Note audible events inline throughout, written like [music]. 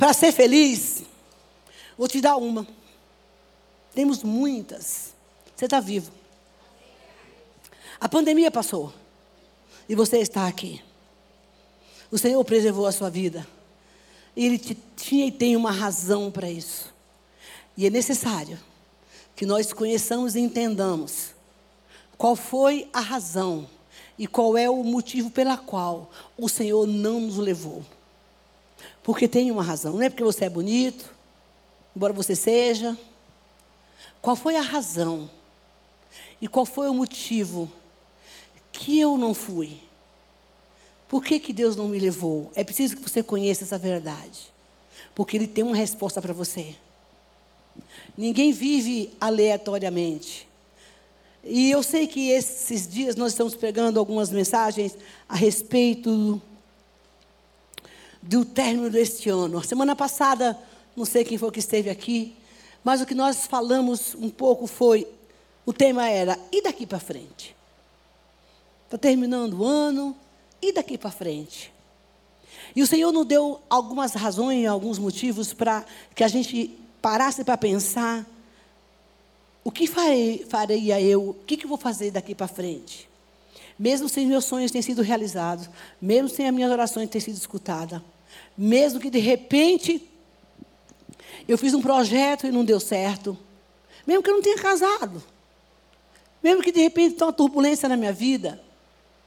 para ser feliz, vou te dar uma. Temos muitas. Você está vivo. A pandemia passou. E você está aqui. O Senhor preservou a sua vida. E Ele tinha e tem uma razão para isso. E é necessário que nós conheçamos e entendamos qual foi a razão e qual é o motivo pela qual o Senhor não nos levou. Porque tem uma razão. Não é porque você é bonito, embora você seja. Qual foi a razão? E qual foi o motivo que eu não fui? Por que, que Deus não me levou? É preciso que você conheça essa verdade. Porque Ele tem uma resposta para você. Ninguém vive aleatoriamente. E eu sei que esses dias nós estamos pegando algumas mensagens a respeito do término deste ano. Semana passada, não sei quem foi que esteve aqui, mas o que nós falamos um pouco foi: o tema era, e daqui para frente? Está terminando o ano, e daqui para frente? E o Senhor nos deu algumas razões, alguns motivos para que a gente parasse para pensar: o que farei, eu? O que, que vou fazer daqui para frente? Mesmo sem meus sonhos terem sido realizados, mesmo sem as minhas orações terem sido escutadas, mesmo que de repente eu fiz um projeto e não deu certo, mesmo que eu não tenha casado, mesmo que de repente tenha uma turbulência na minha vida,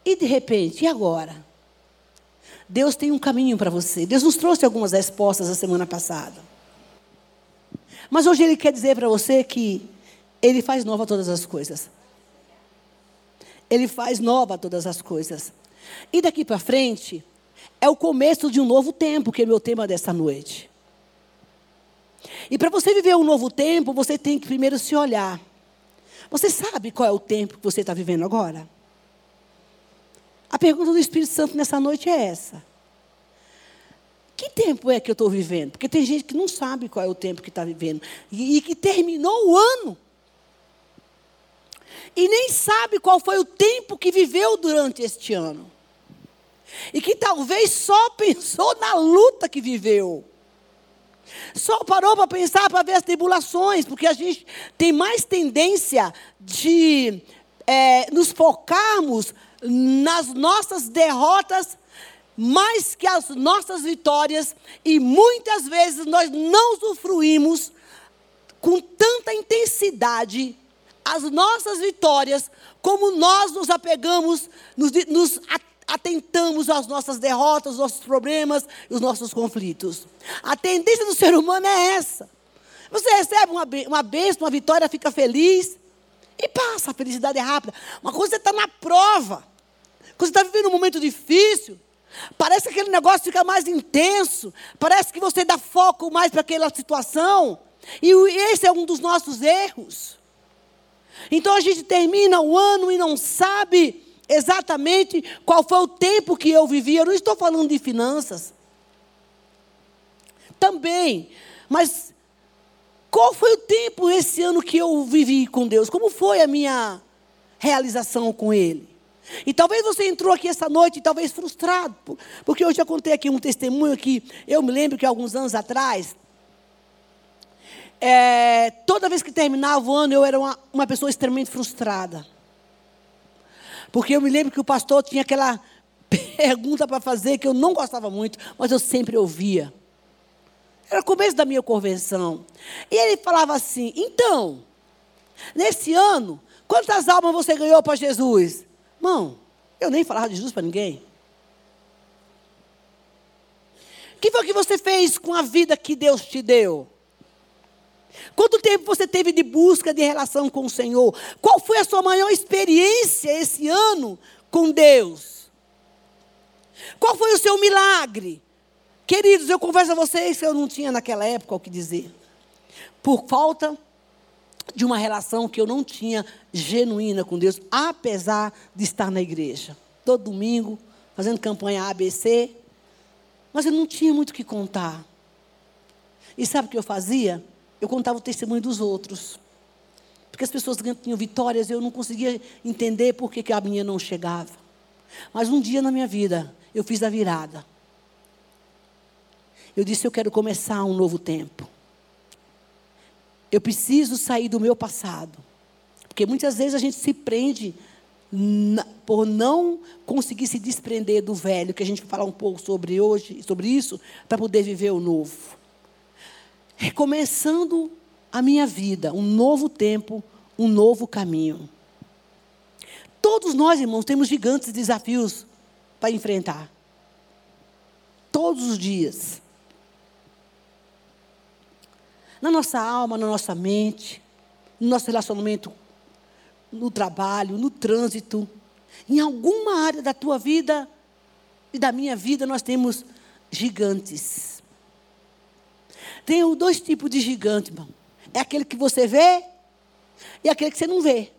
e de repente, e agora? Deus tem um caminho para você. Deus nos trouxe algumas respostas a semana passada. Mas hoje Ele quer dizer para você que Ele faz nova todas as coisas. Ele faz nova todas as coisas. E daqui para frente, é o começo de um novo tempo, que é meu tema dessa noite. E para você viver um novo tempo, você tem que primeiro se olhar. Você sabe qual é o tempo que você está vivendo agora? A pergunta do Espírito Santo nessa noite é essa. Que tempo é que eu estou vivendo? Porque tem gente que não sabe qual é o tempo que está vivendo. E, e que terminou o ano. E nem sabe qual foi o tempo que viveu durante este ano. E que talvez só [laughs] pensou na luta que viveu. Só parou para pensar, para ver as tribulações, porque a gente tem mais tendência de é, nos focarmos nas nossas derrotas mais que as nossas vitórias, e muitas vezes nós não usufruímos com tanta intensidade as nossas vitórias, como nós nos apegamos, nos, nos atentamos às nossas derrotas, os nossos problemas e os nossos conflitos. A tendência do ser humano é essa. Você recebe uma, uma bênção, uma vitória, fica feliz e passa. A felicidade é rápida. Uma coisa é estar na prova. Quando você está vivendo um momento difícil, parece que aquele negócio fica mais intenso. Parece que você dá foco mais para aquela situação. E esse é um dos nossos erros. Então a gente termina o ano e não sabe exatamente qual foi o tempo que eu vivi. Eu não estou falando de finanças. Também. Mas qual foi o tempo esse ano que eu vivi com Deus? Como foi a minha realização com Ele? E talvez você entrou aqui essa noite, talvez frustrado, porque eu já contei aqui um testemunho que eu me lembro que alguns anos atrás, é, toda vez que terminava o ano, eu era uma, uma pessoa extremamente frustrada. Porque eu me lembro que o pastor tinha aquela [laughs] pergunta para fazer que eu não gostava muito, mas eu sempre ouvia. Era o começo da minha convenção. E ele falava assim: então, nesse ano, quantas almas você ganhou para Jesus? Irmão, eu nem falava de Jesus para ninguém. O que foi que você fez com a vida que Deus te deu? Quanto tempo você teve de busca de relação com o Senhor? Qual foi a sua maior experiência esse ano com Deus? Qual foi o seu milagre? Queridos, eu confesso a vocês que eu não tinha naquela época o que dizer. Por falta de uma relação que eu não tinha genuína com Deus, apesar de estar na igreja. Todo domingo, fazendo campanha ABC. Mas eu não tinha muito o que contar. E sabe o que eu fazia? Eu contava o testemunho dos outros. Porque as pessoas tinham vitórias, eu não conseguia entender por que, a minha não chegava. Mas um dia na minha vida, eu fiz a virada. Eu disse: Eu quero começar um novo tempo. Eu preciso sair do meu passado. Porque muitas vezes a gente se prende por não conseguir se desprender do velho, que a gente vai falar um pouco sobre hoje, sobre isso, para poder viver o novo. Recomeçando a minha vida, um novo tempo, um novo caminho. Todos nós, irmãos, temos gigantes desafios para enfrentar. Todos os dias. Na nossa alma, na nossa mente, no nosso relacionamento no trabalho, no trânsito, em alguma área da tua vida e da minha vida, nós temos gigantes. Tem dois tipos de gigante, irmão. É aquele que você vê e aquele que você não vê.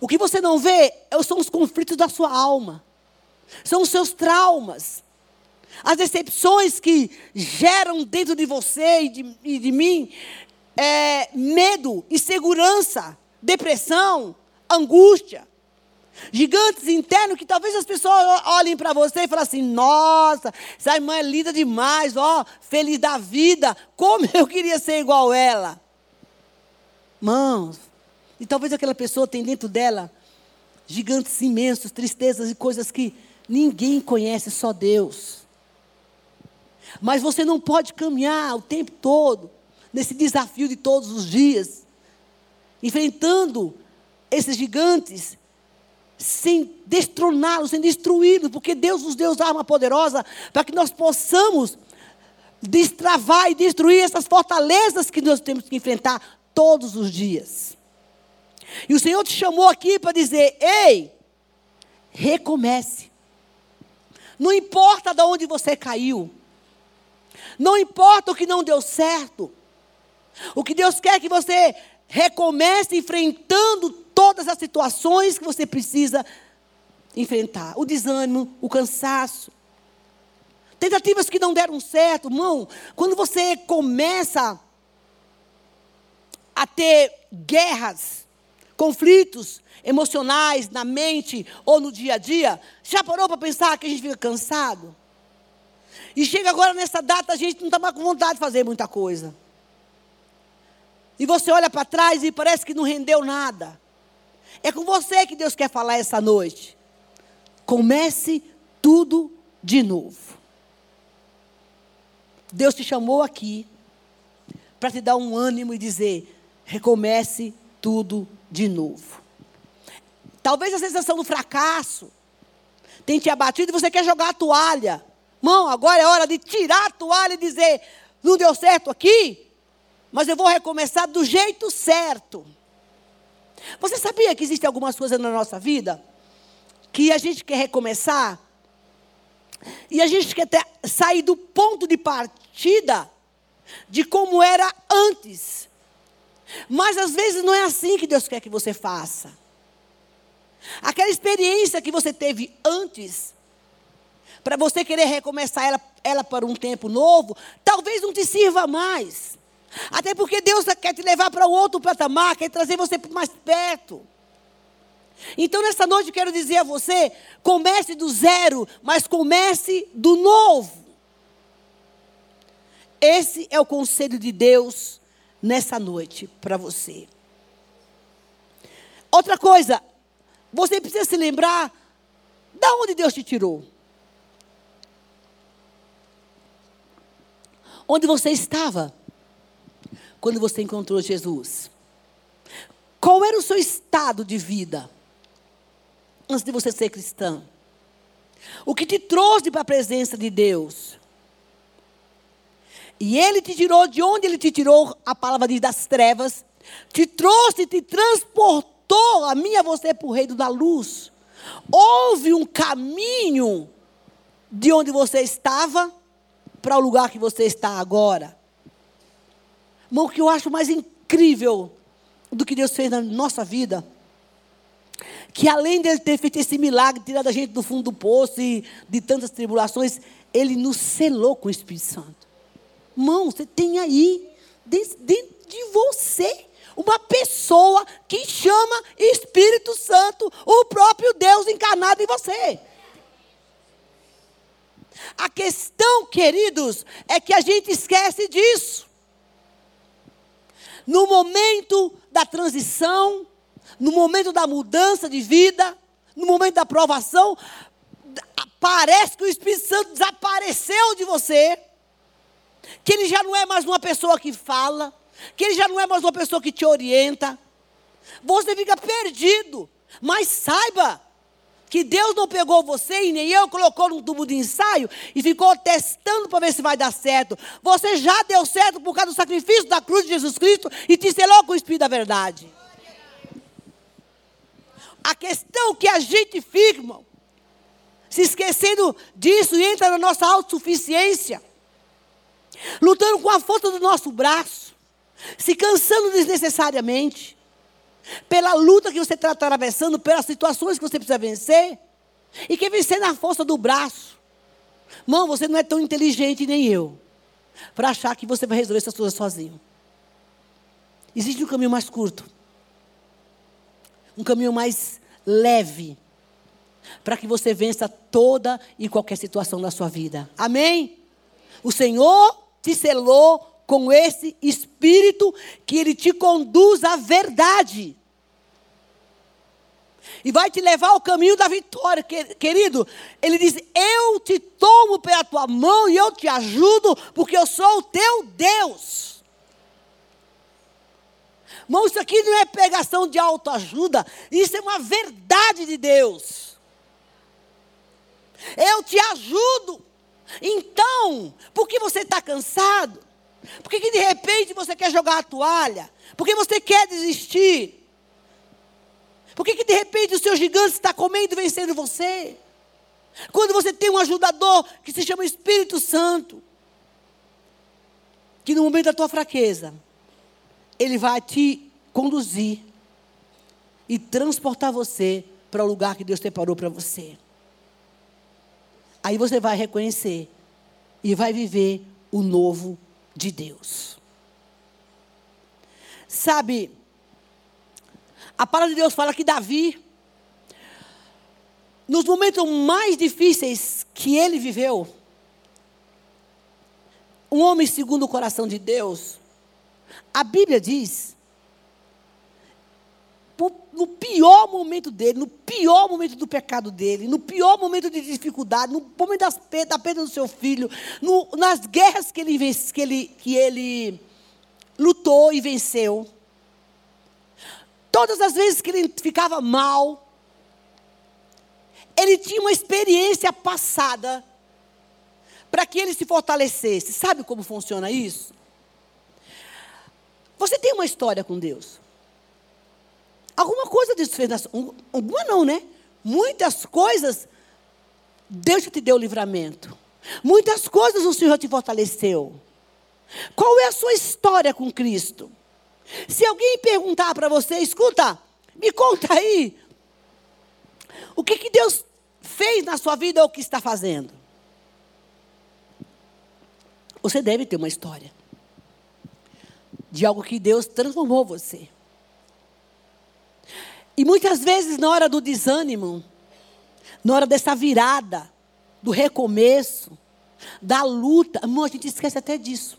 O que você não vê são os conflitos da sua alma, são os seus traumas, as decepções que geram dentro de você e de, e de mim é, medo, insegurança, depressão, angústia. Gigantes internos que talvez as pessoas olhem para você e falem assim: nossa, essa irmã é linda demais, ó, feliz da vida, como eu queria ser igual ela. Mãos, e talvez aquela pessoa tenha dentro dela gigantes imensos, tristezas e coisas que ninguém conhece, só Deus. Mas você não pode caminhar o tempo todo nesse desafio de todos os dias, enfrentando esses gigantes, sem destroná-los, sem destruí-los, porque Deus nos deu arma poderosa para que nós possamos destravar e destruir essas fortalezas que nós temos que enfrentar todos os dias. E o Senhor te chamou aqui para dizer: ei, recomece. Não importa de onde você caiu. Não importa o que não deu certo. O que Deus quer é que você recomece enfrentando todas as situações que você precisa enfrentar: o desânimo, o cansaço, tentativas que não deram certo. Irmão, quando você começa a ter guerras, conflitos emocionais na mente ou no dia a dia, já parou para pensar que a gente fica cansado? E chega agora nessa data, a gente não está mais com vontade de fazer muita coisa. E você olha para trás e parece que não rendeu nada. É com você que Deus quer falar essa noite. Comece tudo de novo. Deus te chamou aqui para te dar um ânimo e dizer: recomece tudo de novo. Talvez a sensação do fracasso tenha te abatido e você quer jogar a toalha. Mão, agora é hora de tirar a toalha e dizer: não deu certo aqui, mas eu vou recomeçar do jeito certo. Você sabia que existem algumas coisas na nossa vida que a gente quer recomeçar e a gente quer ter, sair do ponto de partida de como era antes. Mas às vezes não é assim que Deus quer que você faça. Aquela experiência que você teve antes, para você querer recomeçar ela, ela para um tempo novo, talvez não te sirva mais. Até porque Deus quer te levar para um outro patamar, quer trazer você mais perto. Então, nessa noite, eu quero dizer a você: comece do zero, mas comece do novo. Esse é o conselho de Deus nessa noite para você. Outra coisa, você precisa se lembrar da onde Deus te tirou. Onde você estava quando você encontrou Jesus? Qual era o seu estado de vida antes de você ser cristã? O que te trouxe para a presença de Deus? E ele te tirou de onde ele te tirou, a palavra diz, das trevas, te trouxe, te transportou a mim e a você para o reino da luz. Houve um caminho de onde você estava para o lugar que você está agora. Irmão, o que eu acho mais incrível do que Deus fez na nossa vida, que além de ele ter feito esse milagre, tirado a gente do fundo do poço e de tantas tribulações, ele nos selou com o Espírito Santo. Irmão, você tem aí, dentro de você, uma pessoa que chama Espírito Santo, o próprio Deus encarnado em você. A questão, queridos, é que a gente esquece disso. No momento da transição, no momento da mudança de vida, no momento da aprovação, parece que o Espírito Santo desapareceu de você, que ele já não é mais uma pessoa que fala, que ele já não é mais uma pessoa que te orienta. Você fica perdido, mas saiba que Deus não pegou você e nem eu, colocou num tubo de ensaio e ficou testando para ver se vai dar certo. Você já deu certo por causa do sacrifício da cruz de Jesus Cristo e te selou com o Espírito da verdade. A questão que a gente fica, irmão, se esquecendo disso e entra na nossa autossuficiência, lutando com a força do nosso braço, se cansando desnecessariamente pela luta que você está atravessando, pelas situações que você precisa vencer, e quer vencer na força do braço. Mão, você não é tão inteligente nem eu, para achar que você vai resolver essas coisas sozinho. Existe um caminho mais curto, um caminho mais leve, para que você vença toda e qualquer situação da sua vida. Amém? O Senhor te selou com esse espírito que ele te conduz à verdade. E vai te levar ao caminho da vitória, querido. Ele diz: Eu te tomo pela tua mão e eu te ajudo, porque eu sou o teu Deus. Irmão, isso aqui não é pegação de autoajuda, isso é uma verdade de Deus. Eu te ajudo. Então, por que você está cansado? Por que, que de repente você quer jogar a toalha? Por que você quer desistir? Por que, que de repente o seu gigante está comendo e vencendo você? Quando você tem um ajudador que se chama Espírito Santo, que no momento da tua fraqueza, ele vai te conduzir e transportar você para o lugar que Deus preparou para você. Aí você vai reconhecer e vai viver o novo de Deus. Sabe, a palavra de Deus fala que Davi, nos momentos mais difíceis que ele viveu, um homem segundo o coração de Deus, a Bíblia diz no pior momento dele, no pior momento do pecado dele, no pior momento de dificuldade, no momento das, da perda do seu filho, no, nas guerras que ele, que, ele, que ele lutou e venceu. Todas as vezes que ele ficava mal, ele tinha uma experiência passada para que ele se fortalecesse. Sabe como funciona isso? Você tem uma história com Deus. Alguma coisa Deus fez. Na, alguma não, né? Muitas coisas Deus te deu livramento. Muitas coisas o Senhor te fortaleceu. Qual é a sua história com Cristo? Se alguém perguntar para você, escuta, me conta aí, o que, que Deus fez na sua vida ou o que está fazendo? Você deve ter uma história de algo que Deus transformou você. E muitas vezes, na hora do desânimo, na hora dessa virada, do recomeço, da luta, amor, a gente esquece até disso.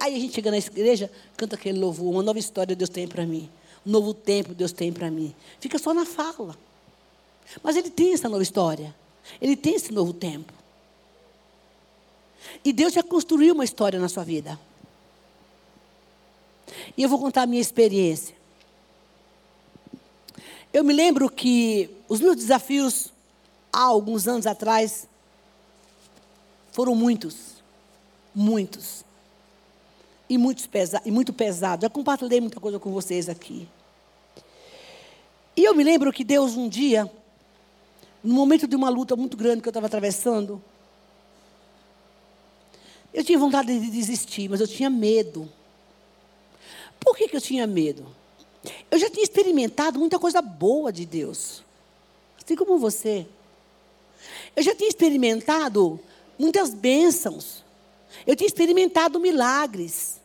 Aí a gente chega na igreja, canta aquele louvor, uma nova história Deus tem para mim. Um novo tempo Deus tem para mim. Fica só na fala. Mas ele tem essa nova história. Ele tem esse novo tempo. E Deus já construiu uma história na sua vida. E eu vou contar a minha experiência. Eu me lembro que os meus desafios, há alguns anos atrás, foram muitos. Muitos. E, muitos pesa e muito pesados. Já compartilhei muita coisa com vocês aqui. E eu me lembro que Deus, um dia, no momento de uma luta muito grande que eu estava atravessando, eu tinha vontade de desistir, mas eu tinha medo. Por que, que eu tinha medo? Eu já tinha experimentado muita coisa boa de Deus. Assim como você. Eu já tinha experimentado muitas bênçãos. Eu tinha experimentado milagres.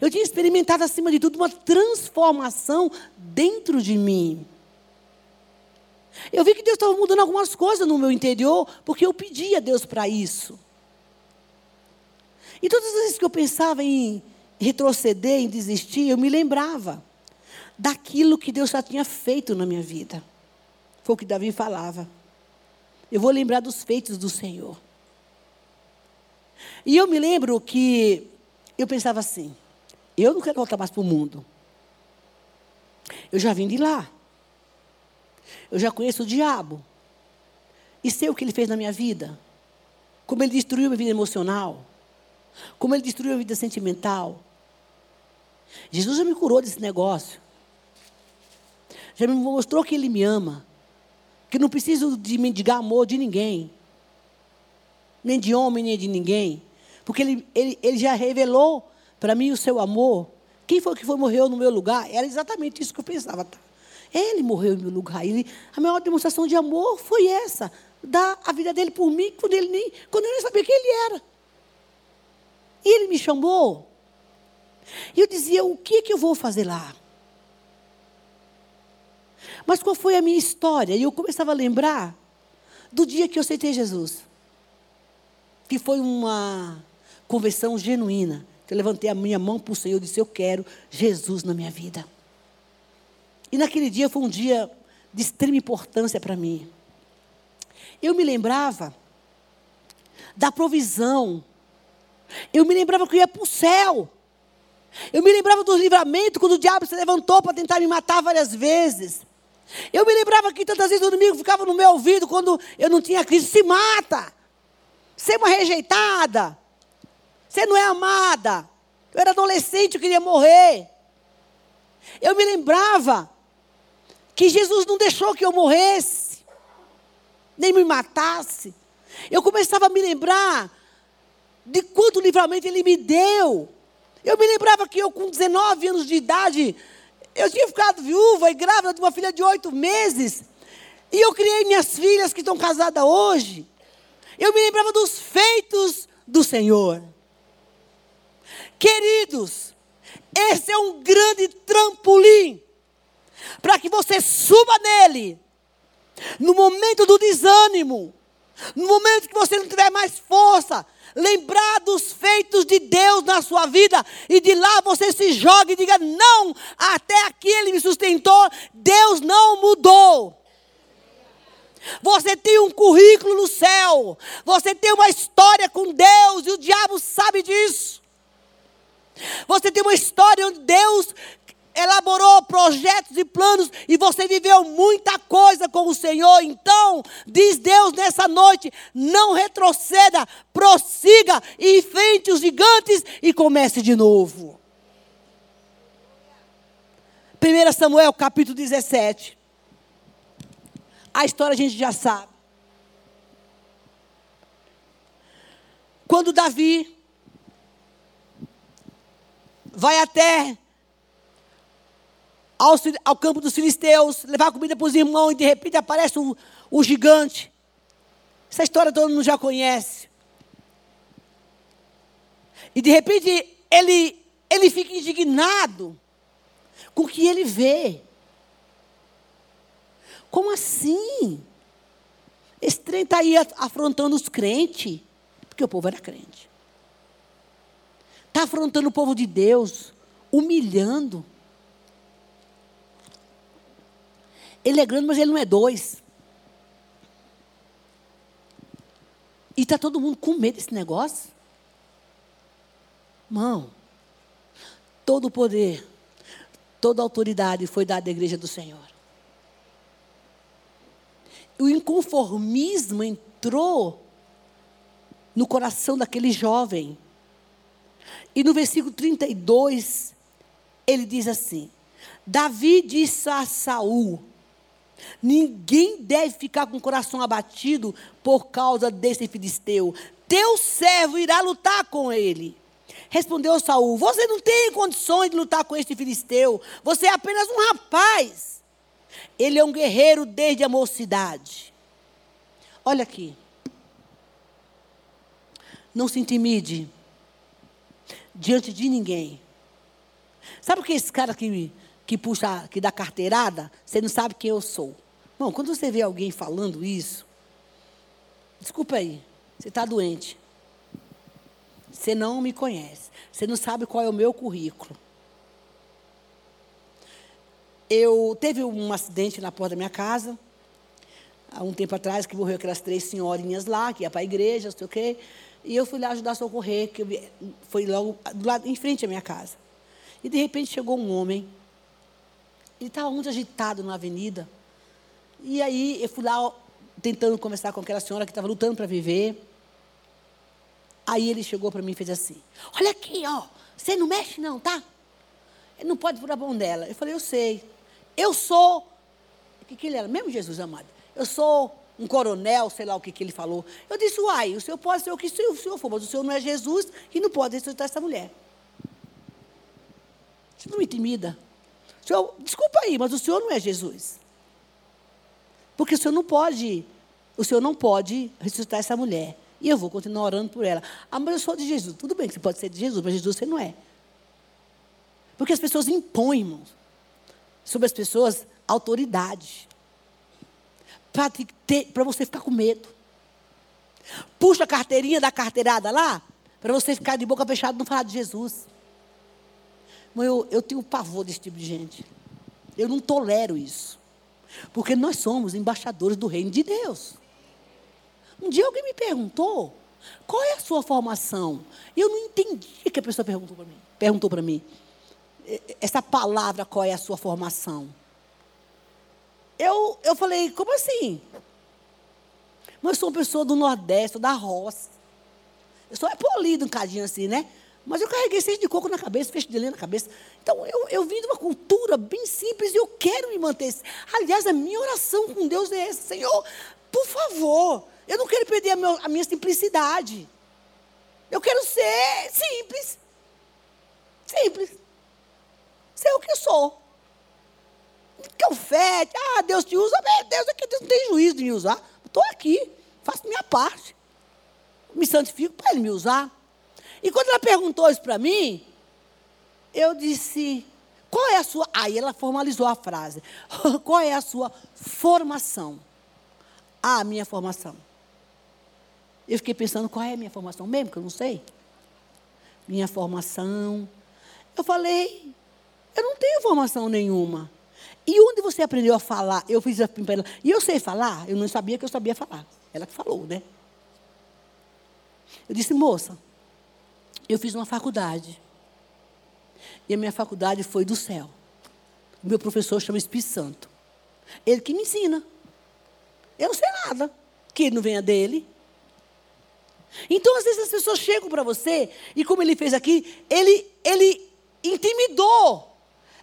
Eu tinha experimentado, acima de tudo, uma transformação dentro de mim. Eu vi que Deus estava mudando algumas coisas no meu interior, porque eu pedi a Deus para isso. E todas as vezes que eu pensava em retroceder, em desistir, eu me lembrava daquilo que Deus já tinha feito na minha vida. Foi o que Davi falava. Eu vou lembrar dos feitos do Senhor. E eu me lembro que eu pensava assim: eu não quero voltar mais para o mundo. Eu já vim de lá. Eu já conheço o diabo. E sei o que ele fez na minha vida. Como ele destruiu minha vida emocional. Como ele destruiu a vida sentimental. Jesus já me curou desse negócio. Já me mostrou que ele me ama. Que não preciso de mendigar amor de ninguém. Nem de homem, nem de ninguém. Porque ele, ele, ele já revelou para mim o seu amor. Quem foi que foi morreu no meu lugar? Era exatamente isso que eu pensava. Tá? Ele morreu em meu lugar. Ele, a maior demonstração de amor foi essa. Dar a vida dele por mim quando, ele nem, quando eu nem sabia quem ele era. E ele me chamou. E eu dizia: o que, que eu vou fazer lá? Mas qual foi a minha história? E eu começava a lembrar do dia que eu aceitei Jesus. Que foi uma conversão genuína. Eu levantei a minha mão para o Senhor e disse: Eu quero Jesus na minha vida. E naquele dia foi um dia de extrema importância para mim. Eu me lembrava da provisão. Eu me lembrava que eu ia para o céu. Eu me lembrava dos livramentos quando o diabo se levantou para tentar me matar várias vezes. Eu me lembrava que tantas vezes o inimigo ficava no meu ouvido quando eu não tinha crise. Se mata. Você é uma rejeitada. Você não é amada. Eu era adolescente, eu queria morrer. Eu me lembrava que Jesus não deixou que eu morresse, nem me matasse. Eu começava a me lembrar de quanto livramento Ele me deu. Eu me lembrava que eu, com 19 anos de idade, eu tinha ficado viúva e grávida de uma filha de oito meses. E eu criei minhas filhas que estão casadas hoje. Eu me lembrava dos feitos do Senhor. Queridos, esse é um grande trampolim para que você suba nele. No momento do desânimo, no momento que você não tiver mais força, lembrar dos feitos de Deus na sua vida e de lá você se joga e diga: Não, até aqui Ele me sustentou, Deus não mudou. Você tem um currículo no céu, você tem uma história com Deus e o diabo sabe disso. Você tem uma história onde Deus elaborou projetos e planos e você viveu muita coisa com o Senhor. Então, diz Deus nessa noite: não retroceda, prossiga, enfrente os gigantes e comece de novo. 1 Samuel capítulo 17. A história a gente já sabe. Quando Davi vai até ao, ao campo dos filisteus, levar comida para os irmãos e de repente aparece o, gigante. Essa história todo mundo já conhece. E de repente ele, ele fica indignado com o que ele vê. Como assim? Esse trem está aí afrontando os crentes, porque o povo era crente. Está afrontando o povo de Deus, humilhando. Ele é grande, mas ele não é dois. E está todo mundo com medo desse negócio. Irmão, todo o poder, toda a autoridade foi dada à igreja do Senhor. O inconformismo entrou no coração daquele jovem. E no versículo 32, ele diz assim: Davi disse a Saul: Ninguém deve ficar com o coração abatido por causa desse filisteu. Teu servo irá lutar com ele. Respondeu Saul: Você não tem condições de lutar com este filisteu. Você é apenas um rapaz. Ele é um guerreiro desde a mocidade. Olha aqui. Não se intimide diante de ninguém. Sabe o que esse cara que que puxa, que dá carteirada, você não sabe quem eu sou. Bom, quando você vê alguém falando isso, desculpa aí, você está doente. Você não me conhece. Você não sabe qual é o meu currículo. Eu teve um acidente na porta da minha casa, há um tempo atrás, que morreu aquelas três senhorinhas lá, que ia para a igreja, não sei o quê. E eu fui lá ajudar a socorrer, que foi logo do lado, em frente à minha casa. E de repente chegou um homem. Ele estava muito agitado na avenida. E aí eu fui lá tentando conversar com aquela senhora que estava lutando para viver. Aí ele chegou para mim e fez assim: Olha aqui, ó, você não mexe não, tá? Ele não pode furar a mão dela. Eu falei: Eu sei. Eu sou. O que, que ele era? Mesmo Jesus amado. Eu sou um coronel, sei lá o que, que ele falou. Eu disse: Uai, o senhor pode ser o que o senhor for, mas o senhor não é Jesus e não pode ressuscitar essa mulher. Isso não me intimida. Senhor, desculpa aí, mas o senhor não é Jesus. Porque o senhor não pode, o senhor não pode ressuscitar essa mulher. E eu vou continuar orando por ela. Ah, mas eu sou de Jesus. Tudo bem que você pode ser de Jesus, mas Jesus você não é. Porque as pessoas impõem, irmãos, sobre as pessoas autoridade. Para você ficar com medo. Puxa a carteirinha da carteirada lá, para você ficar de boca fechada e não falar de Jesus. Mas eu, eu tenho pavor desse tipo de gente. Eu não tolero isso. Porque nós somos embaixadores do reino de Deus. Um dia alguém me perguntou, qual é a sua formação? Eu não entendi que a pessoa perguntou para mim. Perguntou para mim. Essa palavra, qual é a sua formação? Eu, eu falei, como assim? Mas eu sou uma pessoa do Nordeste, da roça. Eu sou é polido um cadinho assim, né? Mas eu carreguei seis de coco na cabeça, feixe de lenha na cabeça. Então, eu, eu vim de uma cultura bem simples e eu quero me manter. Aliás, a minha oração com Deus é essa. Senhor, por favor, eu não quero perder a, meu, a minha simplicidade. Eu quero ser simples. Simples. Ser o que eu sou. Confete. Ah, Deus te usa. Deus aqui Deus não tem juízo de me usar. Estou aqui. Faço minha parte. Me santifico para Ele me usar. E quando ela perguntou isso para mim, eu disse: qual é a sua. Aí ela formalizou a frase: [laughs] qual é a sua formação? Ah, a minha formação. Eu fiquei pensando, qual é a minha formação mesmo, que eu não sei. Minha formação. Eu falei, eu não tenho formação nenhuma. E onde você aprendeu a falar? Eu fiz a ela. E eu sei falar? Eu não sabia que eu sabia falar. Ela que falou, né? Eu disse, moça, eu fiz uma faculdade. E a minha faculdade foi do céu. O meu professor chama Espírito Santo. Ele que me ensina. Eu não sei nada. Que não venha dele. Então, às vezes, as pessoas chegam para você, e como ele fez aqui, ele, ele intimidou.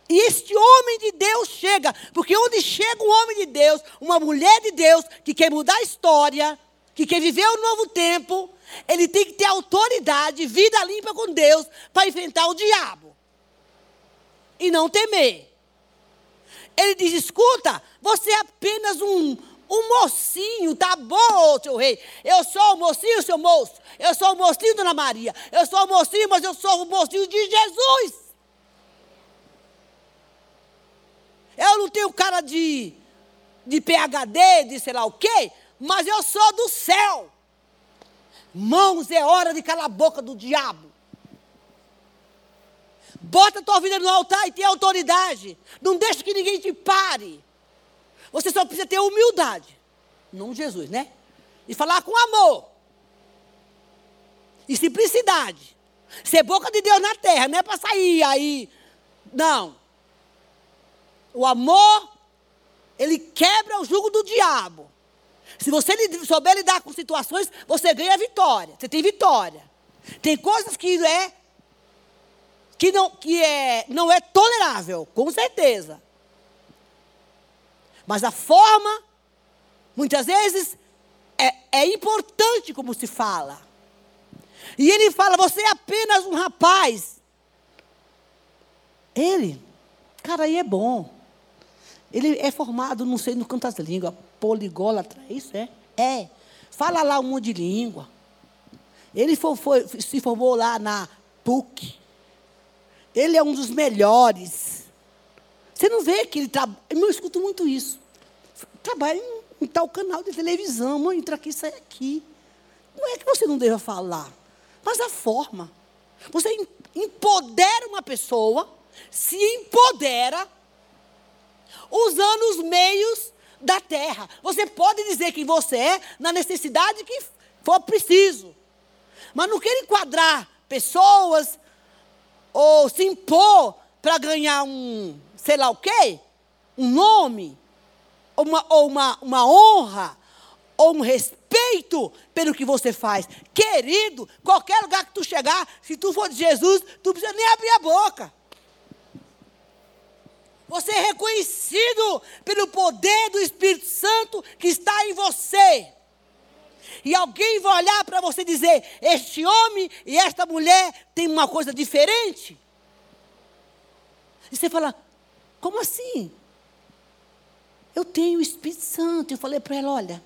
E este homem de Deus chega, porque onde chega um homem de Deus, uma mulher de Deus, que quer mudar a história, que quer viver um novo tempo, ele tem que ter autoridade, vida limpa com Deus, para enfrentar o diabo. E não temer. Ele diz: escuta, você é apenas um, um mocinho, tá bom, seu rei? Eu sou o mocinho, seu moço. Eu sou o mocinho, dona Maria. Eu sou o mocinho, mas eu sou o mocinho de Jesus. Eu não tenho cara de, de PHD, de sei lá o quê, mas eu sou do céu. Mãos, é hora de calar a boca do diabo. Bota a tua vida no altar e tenha autoridade. Não deixe que ninguém te pare. Você só precisa ter humildade. De Jesus, né? E falar com amor. E simplicidade. Ser boca de Deus na terra, não é para sair aí. Não. O amor, ele quebra o jugo do diabo. Se você souber lidar com situações, você ganha vitória. Você tem vitória. Tem coisas que é que não, que é, não é tolerável, com certeza. Mas a forma, muitas vezes, é, é importante como se fala. E ele fala: você é apenas um rapaz. Ele, cara, aí é bom. Ele é formado, não sei, no canto das línguas, poligólatra, é isso é? É. Fala lá um monte de língua. Ele foi, foi, se formou lá na PUC. Ele é um dos melhores. Você não vê que ele trabalha. Eu escuto muito isso. trabalha em, em tal canal de televisão, mãe, entra aqui, sai aqui. Não é que você não deva falar, mas a forma. Você empodera uma pessoa, se empodera, usando os meios da terra. Você pode dizer que você é na necessidade que for preciso. Mas não quer enquadrar pessoas ou se impor para ganhar um, sei lá o quê, um nome, ou uma, ou uma, uma honra, ou um respeito pelo que você faz. Querido, qualquer lugar que tu chegar, se tu for de Jesus, tu precisa nem abrir a boca. Você é reconhecido pelo poder do Espírito Santo que está em você. E alguém vai olhar para você e dizer: Este homem e esta mulher têm uma coisa diferente. E você fala: Como assim? Eu tenho o Espírito Santo. Eu falei para ela: Olha,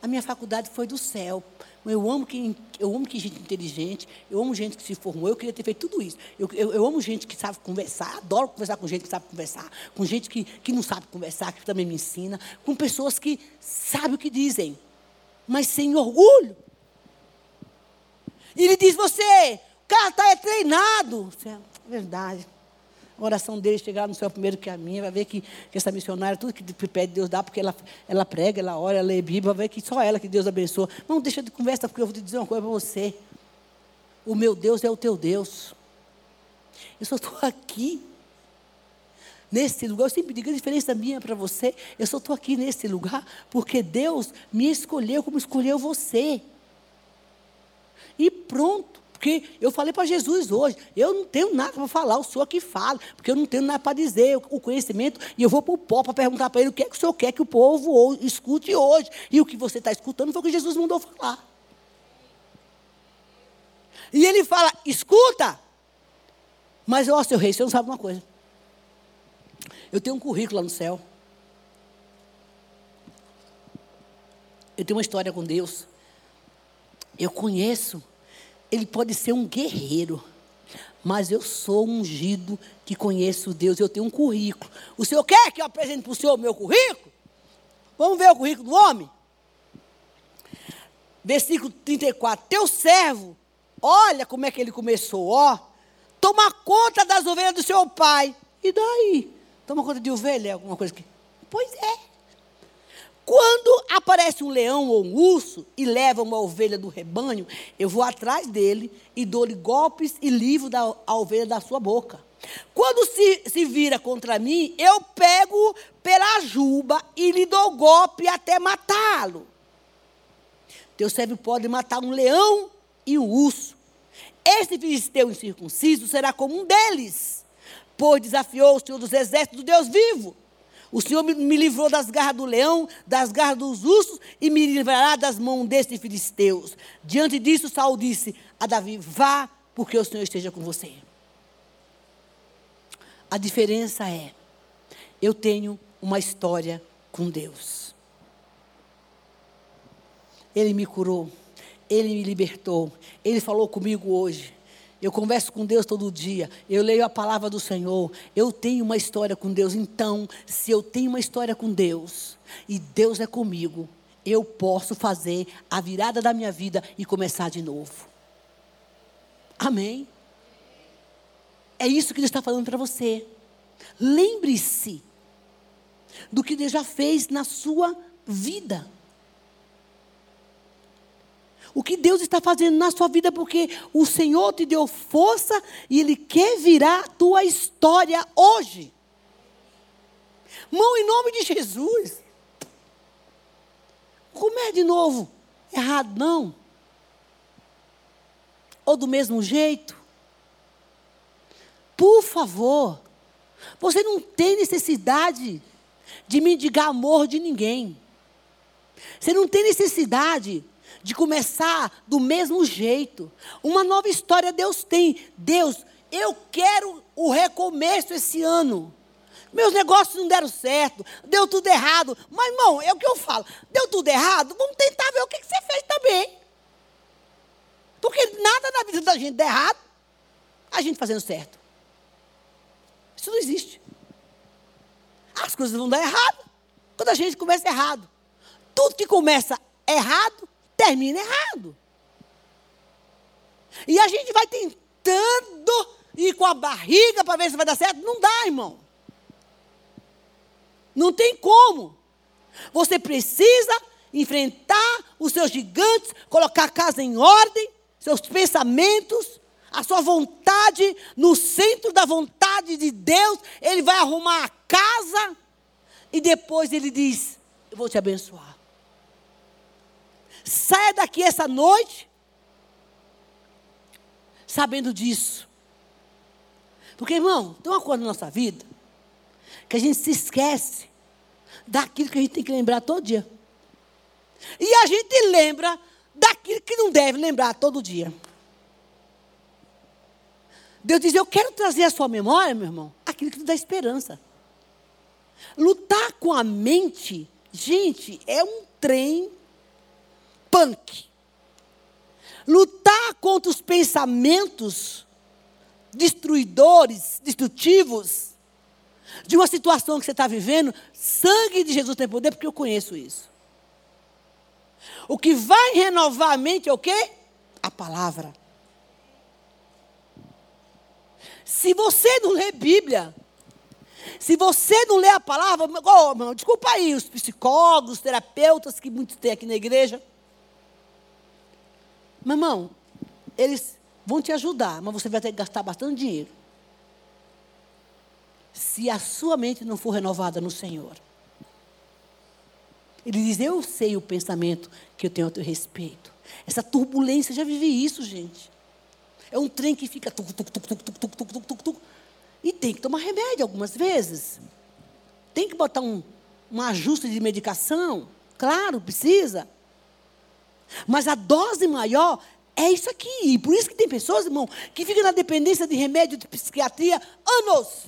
a minha faculdade foi do céu. Eu amo, quem, eu amo que gente inteligente, eu amo gente que se formou, eu queria ter feito tudo isso. Eu, eu, eu, amo gente que sabe conversar, adoro conversar com gente que sabe conversar, com gente que, que não sabe conversar, que também me ensina, com pessoas que sabem o que dizem, mas sem orgulho. E ele diz: você, o cara está é treinado. É verdade. A oração dele chegar no céu primeiro que a minha, vai ver que, que essa missionária, tudo que pede Deus dá, porque ela, ela prega, ela ora, ela lê Bíblia, vai ver que só ela que Deus abençoa. Não deixa de conversa, porque eu vou te dizer uma coisa para você. O meu Deus é o teu Deus. Eu só estou [laughs] aqui nesse lugar. Eu sempre digo a diferença minha para você. Eu só estou aqui nesse lugar porque Deus me escolheu como escolheu você. E pronto. Porque eu falei para Jesus hoje, eu não tenho nada para falar, o senhor que fala, porque eu não tenho nada para dizer, o conhecimento, e eu vou para o pó para perguntar para ele o que é que o senhor quer que o povo escute hoje. E o que você está escutando foi o que Jesus mandou falar. E ele fala, escuta, mas ó, seu rei, você não sabe uma coisa. Eu tenho um currículo lá no céu. Eu tenho uma história com Deus. Eu conheço ele pode ser um guerreiro, mas eu sou ungido que conheço Deus, eu tenho um currículo. O senhor quer que eu apresente para o senhor o meu currículo? Vamos ver o currículo do homem? Versículo 34. Teu servo, olha como é que ele começou, ó. Toma conta das ovelhas do seu pai. E daí? Toma conta de ovelha, alguma coisa que. Pois é. Quando aparece um leão ou um urso e leva uma ovelha do rebanho, eu vou atrás dele e dou-lhe golpes e livro da, a ovelha da sua boca. Quando se, se vira contra mim, eu pego pela juba e lhe dou golpe até matá-lo. Teu servo pode matar um leão e um urso. Este filisteu incircunciso será como um deles, pois desafiou o Senhor dos exércitos do Deus vivo. O Senhor me livrou das garras do leão, das garras dos ursos, e me livrará das mãos destes filisteus. Diante disso, Saul disse a Davi: Vá, porque o Senhor esteja com você. A diferença é, eu tenho uma história com Deus. Ele me curou, ele me libertou, ele falou comigo hoje. Eu converso com Deus todo dia. Eu leio a palavra do Senhor. Eu tenho uma história com Deus. Então, se eu tenho uma história com Deus e Deus é comigo, eu posso fazer a virada da minha vida e começar de novo. Amém? É isso que Deus está falando para você. Lembre-se do que Deus já fez na sua vida o que Deus está fazendo na sua vida, porque o Senhor te deu força e Ele quer virar a tua história hoje. Mão em nome de Jesus. Comer de novo. Errado não. Ou do mesmo jeito. Por favor. Você não tem necessidade de mendigar amor de ninguém. Você não tem necessidade de começar do mesmo jeito. Uma nova história Deus tem. Deus, eu quero o recomeço esse ano. Meus negócios não deram certo, deu tudo errado. Mas, irmão, é o que eu falo. Deu tudo errado, vamos tentar ver o que você fez também. Porque nada na vida da gente dá errado, a gente fazendo certo. Isso não existe. As coisas vão dar errado. Toda gente começa errado. Tudo que começa errado, termina errado. E a gente vai tentando ir com a barriga para ver se vai dar certo. Não dá, irmão. Não tem como. Você precisa enfrentar os seus gigantes, colocar a casa em ordem, seus pensamentos, a sua vontade no centro da vontade de Deus. Ele vai arrumar a casa e depois ele diz: Eu vou te abençoar. Saia daqui essa noite sabendo disso. Porque, irmão, tem uma coisa na nossa vida que a gente se esquece daquilo que a gente tem que lembrar todo dia. E a gente lembra daquilo que não deve lembrar todo dia. Deus diz: Eu quero trazer à sua memória, meu irmão, aquilo que te dá esperança. Lutar com a mente, gente, é um trem punk. Lutar contra os pensamentos destruidores, destrutivos, de uma situação que você está vivendo, sangue de Jesus tem poder, porque eu conheço isso. O que vai renovar a mente é o quê? A palavra. Se você não lê Bíblia, se você não lê a palavra, oh, desculpa aí, os psicólogos, os terapeutas que muitos têm aqui na igreja. Meu irmão, eles vão te ajudar, mas você vai ter que gastar bastante dinheiro. Se a sua mente não for renovada no Senhor. Ele diz: Eu sei o pensamento que eu tenho a teu respeito. Essa turbulência, já vivi isso, gente. É um trem que fica. Tuc, tuc, tuc, tuc, tuc, tuc, tuc, tuc, tuc, e tem que tomar remédio algumas vezes. Tem que botar um, um ajuste de medicação. Claro, precisa. Mas a dose maior é isso aqui. E por isso que tem pessoas, irmão, que ficam na dependência de remédio de psiquiatria anos.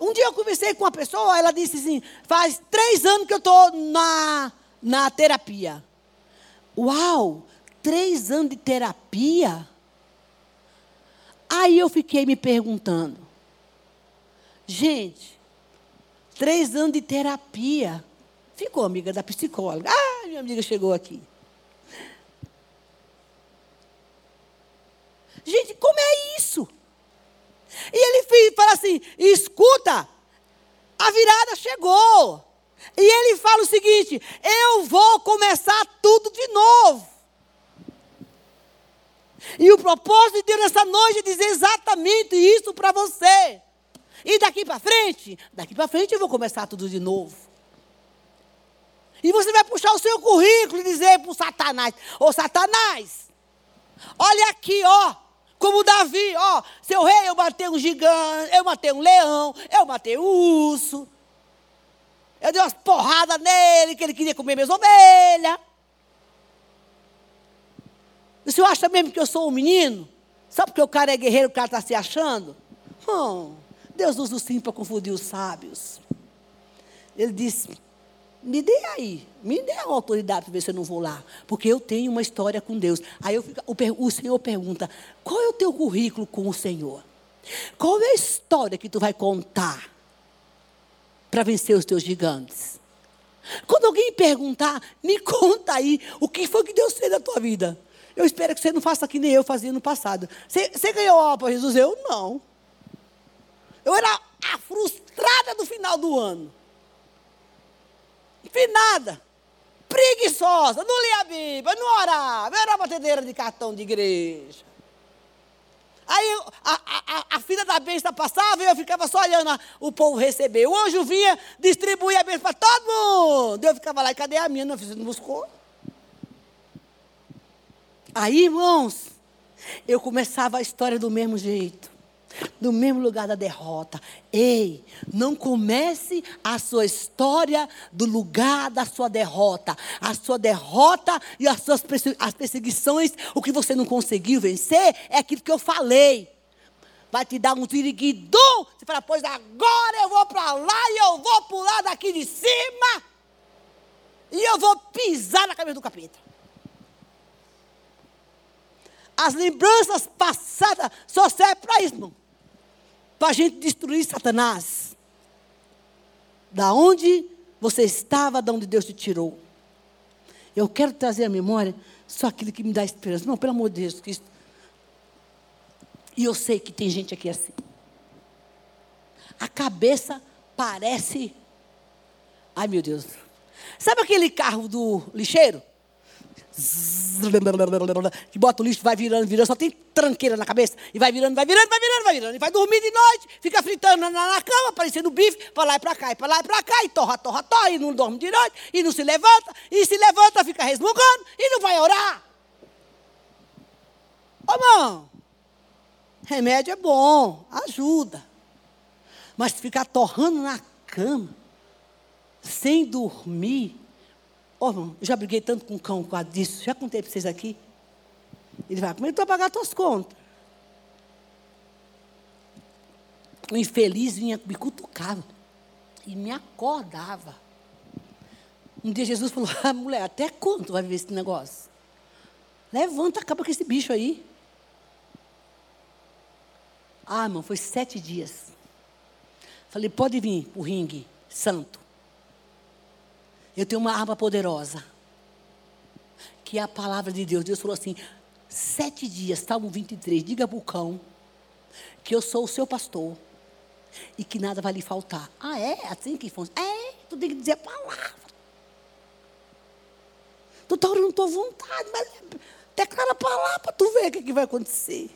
Um dia eu conversei com uma pessoa, ela disse assim: faz três anos que eu estou na, na terapia. Uau! Três anos de terapia? Aí eu fiquei me perguntando: gente, três anos de terapia. Ficou amiga da psicóloga. Ah, minha amiga chegou aqui. Gente, como é isso? E ele fala assim: escuta, a virada chegou. E ele fala o seguinte: eu vou começar tudo de novo. E o propósito de Deus nessa noite é dizer exatamente isso para você. E daqui para frente, daqui para frente eu vou começar tudo de novo. E você vai puxar o seu currículo e dizer para o Satanás: Ô Satanás, olha aqui, ó. Como Davi, ó, seu rei, eu matei um gigante, eu matei um leão, eu matei um urso. Eu dei umas porradas nele, que ele queria comer minhas ovelhas. O senhor acha mesmo que eu sou um menino? Só porque o cara é guerreiro, o cara está se achando? Não. Deus usa o sim para confundir os sábios. Ele disse: me dê aí, me dê a autoridade para ver se eu não vou lá. Porque eu tenho uma história com Deus. Aí fico, o, o Senhor pergunta: qual é o teu currículo com o Senhor? Qual é a história que tu vai contar para vencer os teus gigantes? Quando alguém perguntar, me [laughs] conta aí o que foi que Deus fez na tua vida. Eu espero que você não faça que nem eu fazia no passado. Você, você ganhou a para Jesus? Eu não. Eu era a frustrada do final do ano fiz nada. Preguiçosa, não lia a Bíblia, não orava, era batedeira de cartão de igreja. Aí a, a, a filha da bênção passava e eu ficava só olhando o povo receber. O anjo vinha, distribuía a bênção para todo mundo. Eu ficava lá, e cadê a minha? Não, você não buscou? Aí, irmãos, eu começava a história do mesmo jeito no mesmo lugar da derrota. Ei, não comece a sua história do lugar da sua derrota. A sua derrota e as suas as perseguições, o que você não conseguiu vencer, é aquilo que eu falei. Vai te dar um tiriguidum. Você fala, pois agora eu vou para lá e eu vou pular daqui de cima. E eu vou pisar na cabeça do capeta. As lembranças passadas só servem para isso, irmão para a gente destruir Satanás. da onde você estava, da onde Deus te tirou. Eu quero trazer à memória só aquilo que me dá esperança. Não, pelo amor de Deus Cristo. E eu sei que tem gente aqui assim. A cabeça parece. Ai, meu Deus. Sabe aquele carro do lixeiro? Que bota o lixo, vai virando, virando, só tem tranqueira na cabeça, e vai virando, vai virando, vai virando, vai virando, e vai dormir de noite, fica fritando na, na cama, parecendo bife, para lá e para cá, e para lá e para cá, e torra, torra, torra, e não dorme de noite, e não se levanta, e se levanta, fica resmungando, e não vai orar. Ô, irmão, remédio é bom, ajuda, mas ficar torrando na cama, sem dormir, Ó, oh, já briguei tanto com o cão por causa disso. Já contei para vocês aqui. Ele vai, como é que tu vai pagar tuas contas? O infeliz vinha, me cutucava e me acordava. Um dia Jesus falou: [laughs] ah, mulher, até quando vai viver esse negócio? Levanta, acaba com esse bicho aí. Ah, irmão, foi sete dias. Falei, pode vir o ringue santo. Eu tenho uma arma poderosa. Que é a palavra de Deus. Deus falou assim: sete dias, Salmo 23, diga para o cão que eu sou o seu pastor e que nada vai lhe faltar. Ah, é? Assim que funciona? É, tu tem que dizer a palavra. Tu está orando tua vontade, mas declara a palavra para tu ver o que, que vai acontecer.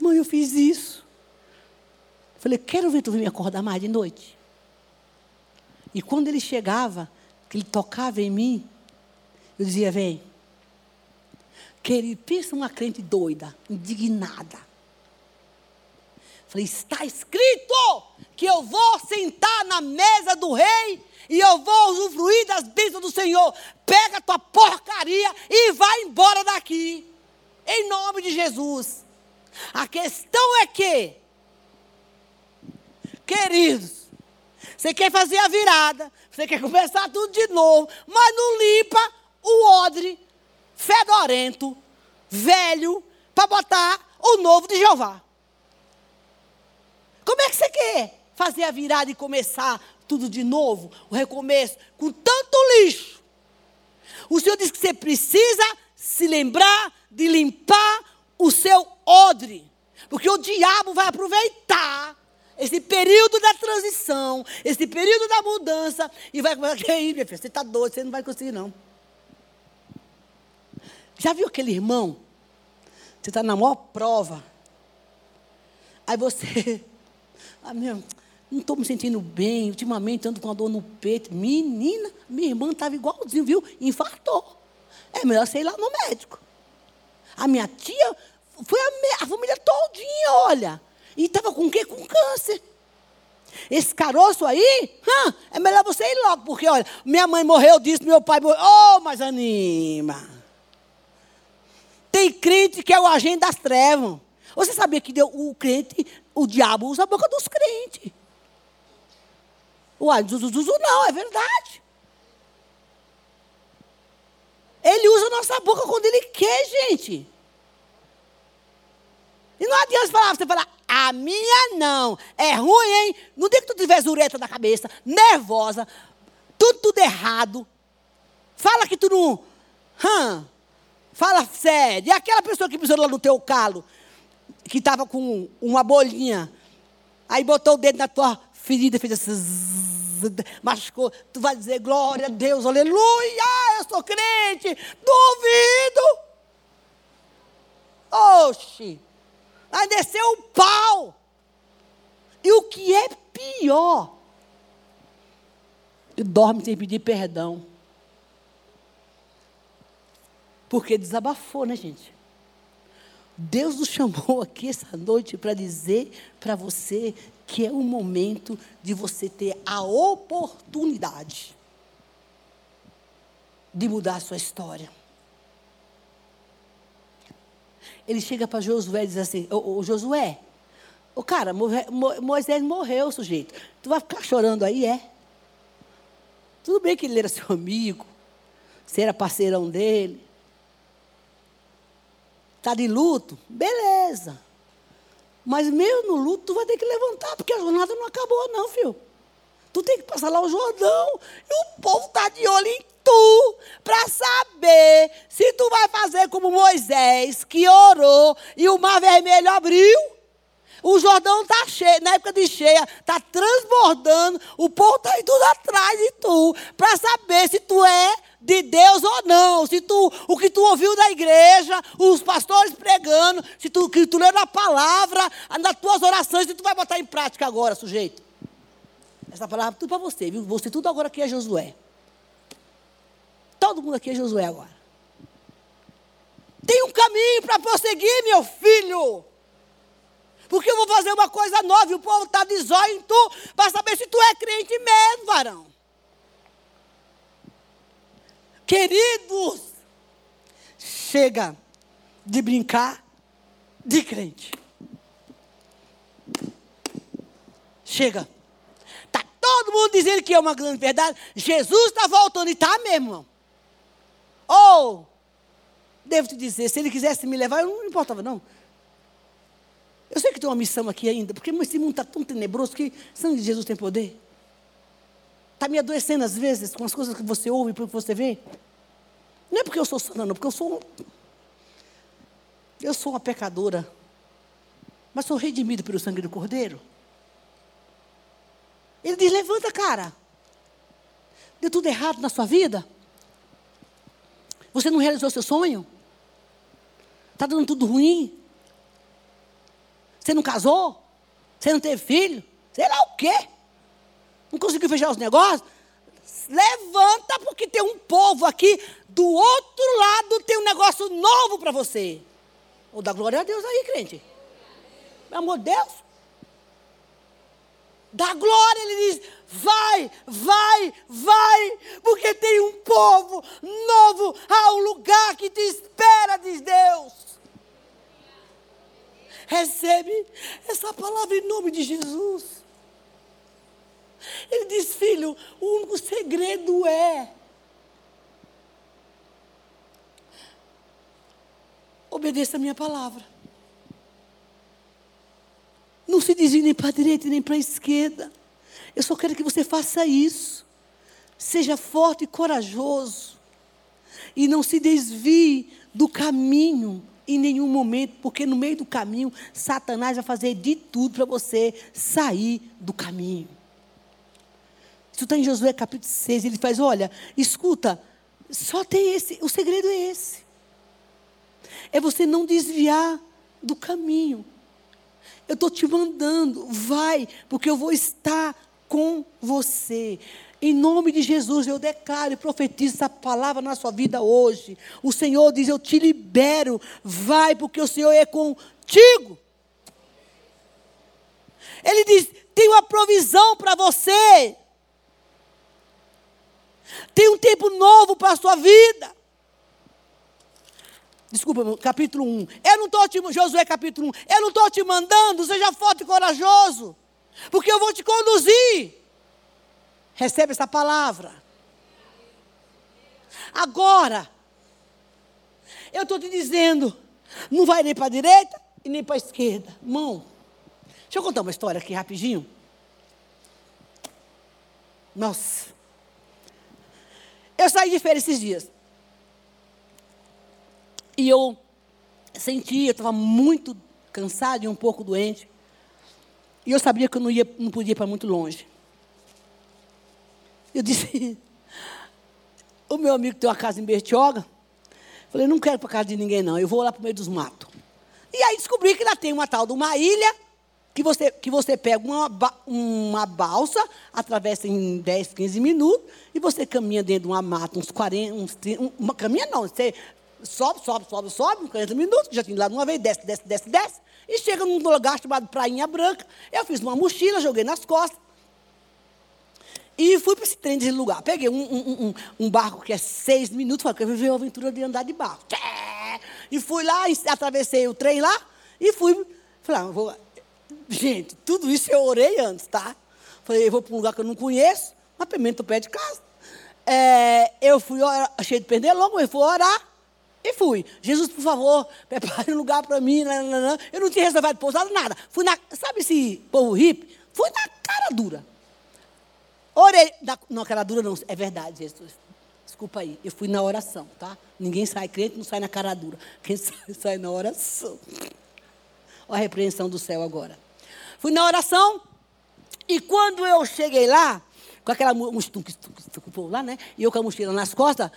Mãe, eu fiz isso. Falei, quero ver tu vir me acordar mais de noite. E quando ele chegava, que ele tocava em mim, eu dizia: Vem. Querido, pensa uma crente doida, indignada. Falei: Está escrito que eu vou sentar na mesa do rei e eu vou usufruir das bênçãos do Senhor. Pega tua porcaria e vai embora daqui. Em nome de Jesus. A questão é que, queridos, você quer fazer a virada, você quer [laughs] começar tudo de novo, mas não limpa o odre fedorento, velho, para botar o novo de Jeová. Como é que você quer fazer a virada e começar tudo de novo, o recomeço, com tanto lixo? O Senhor diz que você precisa se lembrar de limpar o seu odre, porque o diabo vai aproveitar esse período da transição, esse período da mudança, e vai começar, aí, minha filha, você está doido, você não vai conseguir, não. Já viu aquele irmão? Você está na maior prova. Aí você, [laughs] ah, meu, não estou me sentindo bem, ultimamente ando com a dor no peito. Menina, minha irmã estava igualzinho, viu? Infartou. É melhor você ir lá no médico. A minha tia, foi a, a família todinha, olha. E estava com o quê? Com câncer. Esse caroço aí, hum, é melhor você ir logo, porque olha, minha mãe morreu disso, meu pai morreu. Oh, mas anima. Tem crente que é o agente das trevas. Você sabia que o crente, o diabo usa a boca dos crentes. Uai, zuzuzu não, é verdade. Ele usa a nossa boca quando ele quer, gente. E não adianta falar, você falar, a minha não. É ruim, hein? No dia que tu tiver zureta na cabeça, nervosa, tudo, tudo errado. Fala que tu não. Fala sério. E aquela pessoa que pisou lá no teu calo, que estava com uma bolinha, aí botou o dedo na tua ferida, fez assim, machucou. Tu vai dizer, glória a Deus, aleluia, eu sou crente. Duvido. Oxi. Vai descer o pau. E o que é pior, ele dorme sem pedir perdão. Porque desabafou, né, gente? Deus nos chamou [laughs] aqui essa noite para dizer para você que é o momento de você ter a oportunidade de mudar a sua história. Ele chega para Josué e diz assim: Ô, ô Josué, ô cara, Moisés morreu, sujeito. Tu vai ficar chorando aí, é? Tudo bem que ele era seu amigo, você era parceirão dele. Está de luto? Beleza. Mas mesmo no luto, tu vai ter que levantar, porque a jornada não acabou, não, filho. Tu tem que passar lá o Jordão. E o povo está de olho em tu, para saber se tu vai fazer como Moisés, que orou e o mar vermelho abriu. O Jordão está cheio, na época de cheia, está transbordando, o povo está tudo atrás de tu, para saber se tu é de Deus ou não. Se tu, o que tu ouviu da igreja, os pastores pregando, se tu, que tu leu na palavra, nas tuas orações, se tu vai botar em prática agora, sujeito. Essa palavra é tudo para você, viu? Você tudo agora aqui é Josué. Todo mundo aqui é Josué agora. Tem um caminho para prosseguir, meu filho. Porque eu vou fazer uma coisa nova e o povo está de zóio em tu para saber se tu é crente mesmo, varão. Queridos, chega de brincar de crente. Chega. Está todo mundo dizendo que é uma grande verdade. Jesus está voltando e está mesmo. Irmão. Ou, devo te dizer, se ele quisesse me levar, eu não importava, não. Eu sei que tem uma missão aqui ainda, porque esse mundo está tão tenebroso que sangue de Jesus tem poder. Está me adoecendo às vezes com as coisas que você ouve que você vê. Não é porque eu sou santa, não, porque eu sou. Eu sou uma pecadora. Mas sou redimido pelo sangue do Cordeiro. Ele diz: levanta, cara. Deu tudo errado na sua vida? Você não realizou seu sonho? Está dando tudo ruim? Você não casou? Você não teve filho? Sei lá o quê? Não conseguiu fechar os negócios? Levanta, porque tem um povo aqui, do outro lado tem um negócio novo para você. Ou dá glória a Deus aí, crente. Meu amor de Deus. Dá glória, ele diz: vai, vai, vai, porque tem um povo novo, um lugar que te espera, diz Deus. Recebe essa palavra em nome de Jesus. Ele diz: Filho, o único segredo é. Obedeça a minha palavra. Não se desvie nem para a direita nem para a esquerda. Eu só quero que você faça isso. Seja forte e corajoso. E não se desvie do caminho em nenhum momento, porque no meio do caminho, Satanás vai fazer de tudo para você sair do caminho. Isso está em Josué capítulo 6. Ele faz: olha, escuta, só tem esse, o segredo é esse. É você não desviar do caminho. Eu estou te mandando, vai, porque eu vou estar com você. Em nome de Jesus, eu declaro e profetizo essa palavra na sua vida hoje. O Senhor diz: Eu te libero, vai, porque o Senhor é contigo. Ele diz: Tem uma provisão para você. Tem um tempo novo para a sua vida. Desculpa, capítulo 1. Eu não estou te Josué capítulo 1. Eu não estou te mandando, seja forte e corajoso. Porque eu vou te conduzir. Recebe essa palavra. Agora, eu estou te dizendo, não vai nem para a direita e nem para a esquerda. Mão. Deixa eu contar uma história aqui rapidinho. Nossa. Eu saí de férias esses dias. E eu senti, eu estava muito cansada e um pouco doente. E eu sabia que eu não, ia, não podia ir para muito longe. Eu disse, [laughs] o meu amigo tem uma casa em Bertioga. Falei, não quero para casa de ninguém, não. Eu vou lá para o meio dos matos. E aí descobri que lá tem uma tal de uma ilha que você, que você pega uma, uma balsa, atravessa em 10, 15 minutos, e você caminha dentro de uma mata, uns 40, uns 30, uma, caminha não, você sobe, sobe, sobe, sobe, uns 40 minutos, já tinha lá uma vez, desce, desce, desce, desce, e chega num lugar chamado Prainha Branca, eu fiz uma mochila, joguei nas costas, e fui para esse trem desse lugar. Peguei um, um, um, um, barco que é seis minutos, falei, eu viver a aventura de andar de barco. E fui lá, atravessei o trem lá, e fui, falei, ah, vou Gente, tudo isso eu orei antes, tá? Falei, eu vou para um lugar que eu não conheço, mas pelo menos pé de casa. É, eu fui cheio de perder logo, eu fui orar e fui. Jesus, por favor, prepare um lugar para mim. Não, não, não. Eu não tinha reservado pousada, nada. Fui na, sabe esse povo hippie? Fui na cara dura. Orei. Na, não, cara dura não. É verdade, Jesus. Desculpa aí. Eu fui na oração, tá? Ninguém sai crente, não sai na cara dura. Quem [laughs] sai, sai na oração. Olha a repreensão do céu agora. Fui na oração. E quando eu cheguei lá, com aquela mochila lá, né? E eu com a mochila nas costas,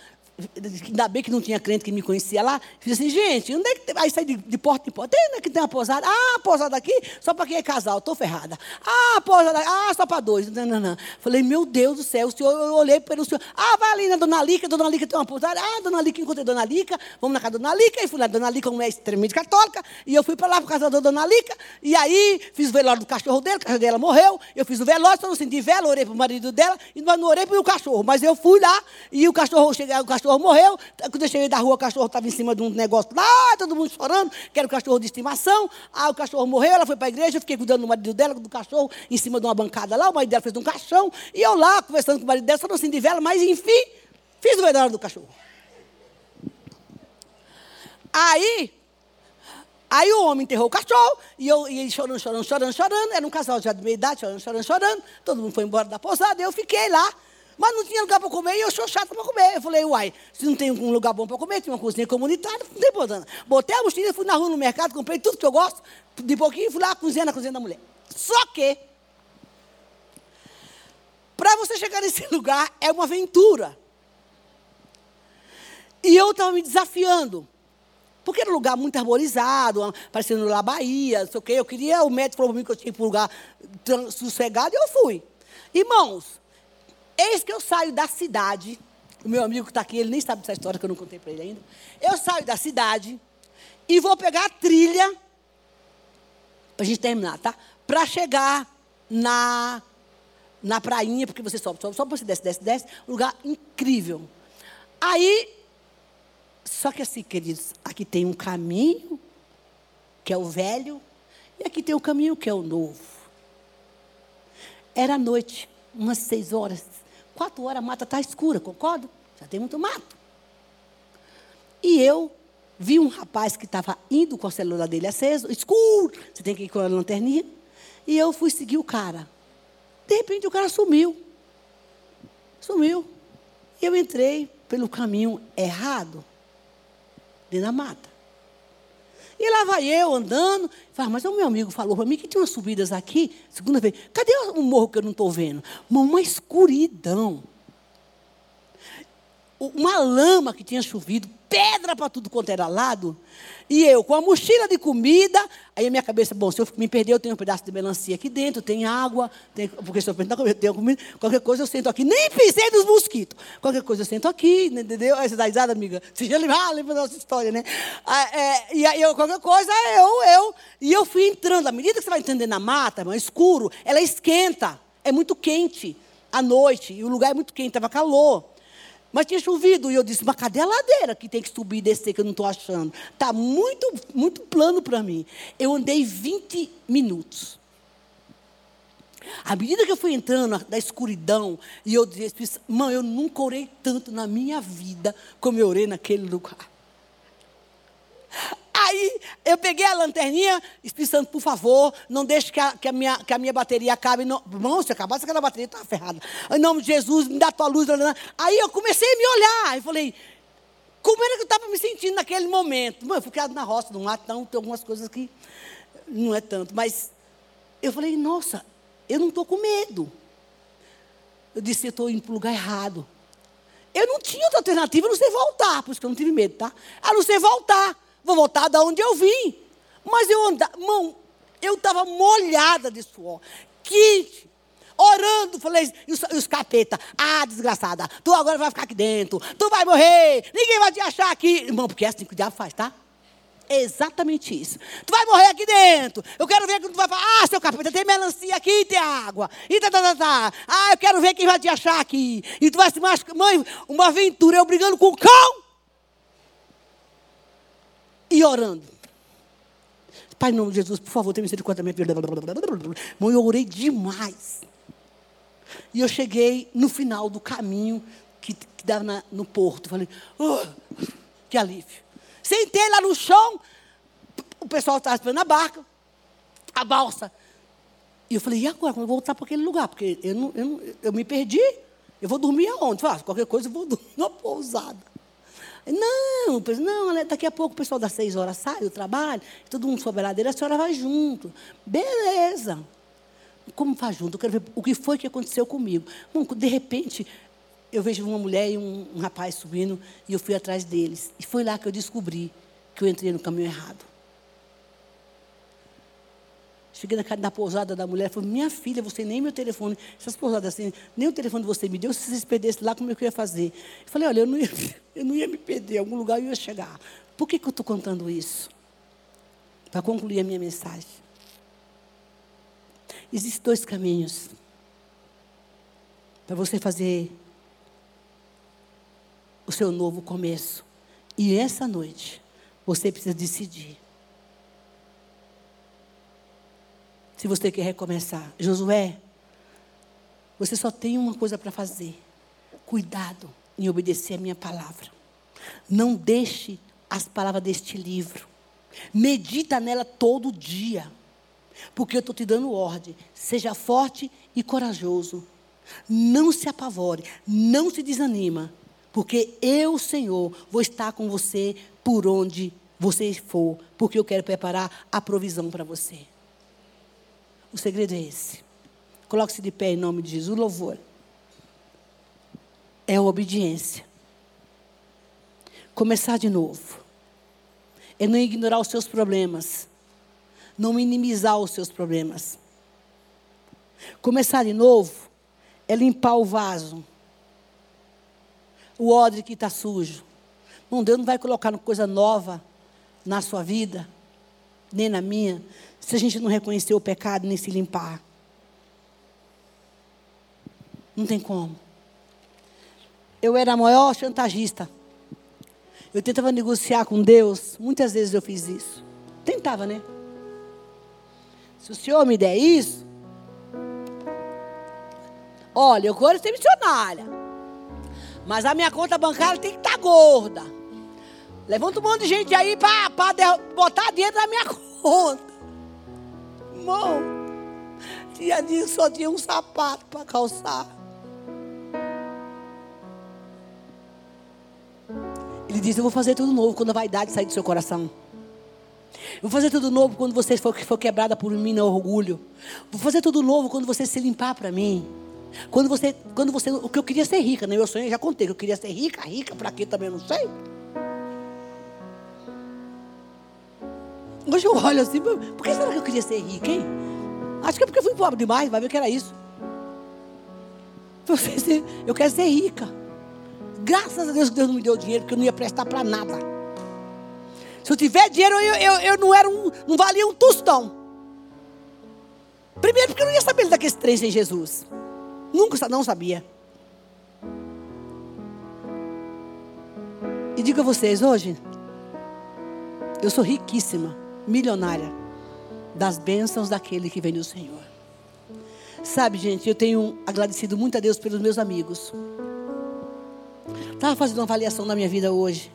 Ainda bem que não tinha crente que me conhecia lá. Fiz assim, gente, onde é que tem? Aí saí de, de porta em porta. Onde é que tem uma pousada? Ah, pousada aqui, só para quem é casal, estou ferrada. Ah, pousada, ah, só para dois. Não, não, não. Falei, meu Deus do céu, o senhor, eu olhei para o senhor. Ah, vai ali na Dona Lica, Dona Lica tem uma pousada. Ah, Dona Lica, encontrei Dona Lica, vamos na casa da Dona Lica. E fui lá, Dona Lica, é extremamente católica. E eu fui para lá, para casa da Dona Lica. E aí, fiz o velório do cachorro dele, o cachorro dela morreu. Eu fiz o velório, só não senti vela, orei para o marido dela. E não orei para o cachorro. Mas eu fui lá, e o cachorro, cheguei, o cachorro morreu. Quando eu cheguei da rua, o cachorro estava em cima de um negócio lá, todo mundo chorando, que era o cachorro de estimação. Aí o cachorro morreu, ela foi para a igreja, eu fiquei cuidando do marido dela, do cachorro, em cima de uma bancada lá. O marido dela fez um caixão. E eu lá, conversando com o marido dela, só não assim de vela, mas enfim, fiz o velório do cachorro. Aí, Aí o homem enterrou o cachorro, e, eu, e ele chorando, chorando, chorando, chorando. Era um casal já de meia idade, chorando, chorando, chorando. Todo mundo foi embora da pousada, eu fiquei lá. Mas não tinha lugar para comer e eu sou chata para comer. Eu falei, uai, se não tem um lugar bom para comer, tinha uma cozinha comunitária, não tem problema. Botei a mochila, fui na rua, no mercado, comprei tudo que eu gosto, de pouquinho, fui lá cozinhar na cozinha da mulher. Só que, para você chegar nesse [laughs] lugar, é uma aventura. E eu estava me desafiando. Porque era um lugar muito arborizado, parecendo lá Bahia, não sei o quê. Eu queria, o médico falou para mim que eu tinha que ir para um lugar sossegado e eu fui. Irmãos, Eis que eu saio da cidade. O meu amigo que está aqui, ele nem sabe dessa história que eu não contei para ele ainda. Eu saio da cidade e vou pegar a trilha, para a gente terminar, tá? Para chegar na, na prainha, porque você sobe, sobe, sobe, você desce, desce, desce. Um lugar incrível. Aí, só que assim, queridos, aqui tem um caminho, que é o velho, e aqui tem o um caminho que é o novo. Era noite, umas seis horas. Quatro horas a mata está escura, concordo? Já tem muito mato. E eu vi um rapaz que estava indo com o celular dele aceso, escuro, você tem que ir com a lanterninha. E eu fui seguir o cara. De repente o cara sumiu. Sumiu. E eu entrei pelo caminho errado, dentro da mata. E lá vai eu andando. Mas o meu amigo falou para mim que tinha umas subidas aqui, segunda vez. Cadê o morro que eu não estou vendo? Uma escuridão. Uma lama que tinha chovido, pedra para tudo quanto era lado. E eu, com a mochila de comida, aí a minha cabeça, bom, se eu me perder, eu tenho um pedaço de melancia aqui dentro, tem água, tem, porque se eu perder, eu tenho comida, qualquer coisa eu sento aqui. Nem pisei dos mosquitos. Qualquer coisa eu sento aqui, entendeu? Essa da risada, amiga. Você já lembra, ah, lembra da nossa história, né? Ah, é, e aí, eu, qualquer coisa, eu, eu. E eu fui entrando. À medida que você vai entrando na mata, irmão, escuro, ela esquenta. É muito quente à noite, e o lugar é muito quente, estava calor. Mas tinha chovido e eu disse, mas cadê a ladeira que tem que subir e descer que eu não estou achando? Está muito, muito plano para mim. Eu andei 20 minutos. À medida que eu fui entrando na escuridão, e eu disse, mãe, eu nunca orei tanto na minha vida como eu orei naquele lugar. Aí eu peguei a lanterninha, Espírito por favor, não deixe que a, que a, minha, que a minha bateria acabe. Não, se acabasse aquela bateria, estava ferrada. Em nome de Jesus, me dá tua luz. Aí eu comecei a me olhar. E falei, como era que eu estava me sentindo naquele momento? Mano, eu fui criado na roça, no mato, então tem algumas coisas que não é tanto. Mas eu falei, nossa, eu não estou com medo. Eu disse, eu estou indo para o lugar errado. Eu não tinha outra alternativa a não ser voltar, por isso que eu não tive medo, tá? A não ser voltar. Vou voltar da onde eu vim. Mas eu andava, mão, eu estava molhada de suor, quente, orando. Falei, e os, os capeta, ah, desgraçada, tu agora vai ficar aqui dentro, tu vai morrer, ninguém vai te achar aqui. Irmão, porque é assim que o diabo faz, tá? É exatamente isso. Tu vai morrer aqui dentro. Eu quero ver que tu vai falar. Ah, seu capeta, tem melancia aqui, tem água. E tá, tá, tá, tá. Ah, eu quero ver quem vai te achar aqui. E tu vai se machucar. Mãe, uma aventura, eu brigando com o cão e orando. Pai, em nome de Jesus, por favor, tenha misericórdia da minha vida. Mãe, eu orei demais. E eu cheguei no final do caminho que, que dava na, no porto. Falei, oh, que alívio. Sentei lá no chão, o pessoal estava esperando a barca, a balsa. E eu falei, e agora? Quando eu voltar para aquele lugar? Porque eu, não, eu, não, eu me perdi. Eu vou dormir aonde? Ah, qualquer coisa eu vou [laughs] dormir na pousada. Não, não, daqui a pouco o pessoal das seis horas sai do trabalho, todo mundo sobe a ladeira, a senhora vai junto. Beleza. Como faz junto? Eu quero ver o que foi que aconteceu comigo. Bom, de repente, eu vejo uma mulher e um, um rapaz subindo e eu fui atrás deles. E foi lá que eu descobri que eu entrei no caminho errado. Cheguei na, na pousada da mulher e falei, minha filha, você nem meu telefone, essas pousadas assim, nem o telefone você me deu, se vocês perdessem lá, como é que eu ia fazer? Eu falei, olha, eu não ia, [laughs] eu não ia me perder, em algum lugar eu ia chegar. Por que, que eu estou contando isso? Para concluir a minha mensagem. Existem dois caminhos para você fazer o seu novo começo. E essa noite, você precisa decidir. Se você quer recomeçar. Josué, você só tem uma coisa para fazer: cuidado em obedecer a minha palavra. Não deixe as palavras deste livro. Medita nela todo dia. Porque eu estou te dando ordem. Seja forte e corajoso. Não se apavore. Não se desanima. Porque eu, Senhor, vou estar com você por onde você for. Porque eu quero preparar a provisão para você. O segredo é esse. Coloque-se de pé em nome de Jesus. O louvor é a obediência. Começar de novo. É não ignorar os seus problemas. Não minimizar os seus problemas. Começar de novo é limpar o vaso. O odre que está sujo. Não, Deus não vai colocar coisa nova na sua vida, nem na minha, se a gente não reconhecer o pecado nem se limpar. Não tem como. Eu era a maior chantagista. Eu tentava negociar com Deus. Muitas vezes eu fiz isso. Tentava, né? Se o Senhor me der isso. Olha, eu quero ser missionária. Mas a minha conta bancária tem que estar tá gorda. Levanta um monte de gente aí para botar dinheiro na minha [laughs] conta. Irmão, dia disso só tinha um sapato para calçar. Ele disse: Eu vou fazer tudo novo quando a vaidade sair do seu coração. Eu vou fazer tudo novo quando você for, for quebrada por mim no orgulho. Vou fazer tudo novo quando você se limpar para mim. Quando você, quando você, o que eu queria ser rica, né? Meu sonho, eu já contei que eu queria ser rica, rica para quê também não sei. Hoje eu olho assim, por que será que eu queria ser rica, hein? Acho que é porque eu fui pobre demais, vai ver que era isso. Eu quero ser rica. Graças a Deus que Deus não me deu dinheiro, porque eu não ia prestar para nada. Se eu tiver dinheiro, eu, eu, eu não era um, não valia um tostão. Primeiro porque eu não ia saber daqueles três sem Jesus. Nunca não sabia. E digo a vocês hoje, eu sou riquíssima milionária das bênçãos daquele que vem do Senhor. Sabe, gente, eu tenho agradecido muito a Deus pelos meus amigos. Estava fazendo uma avaliação da minha vida hoje,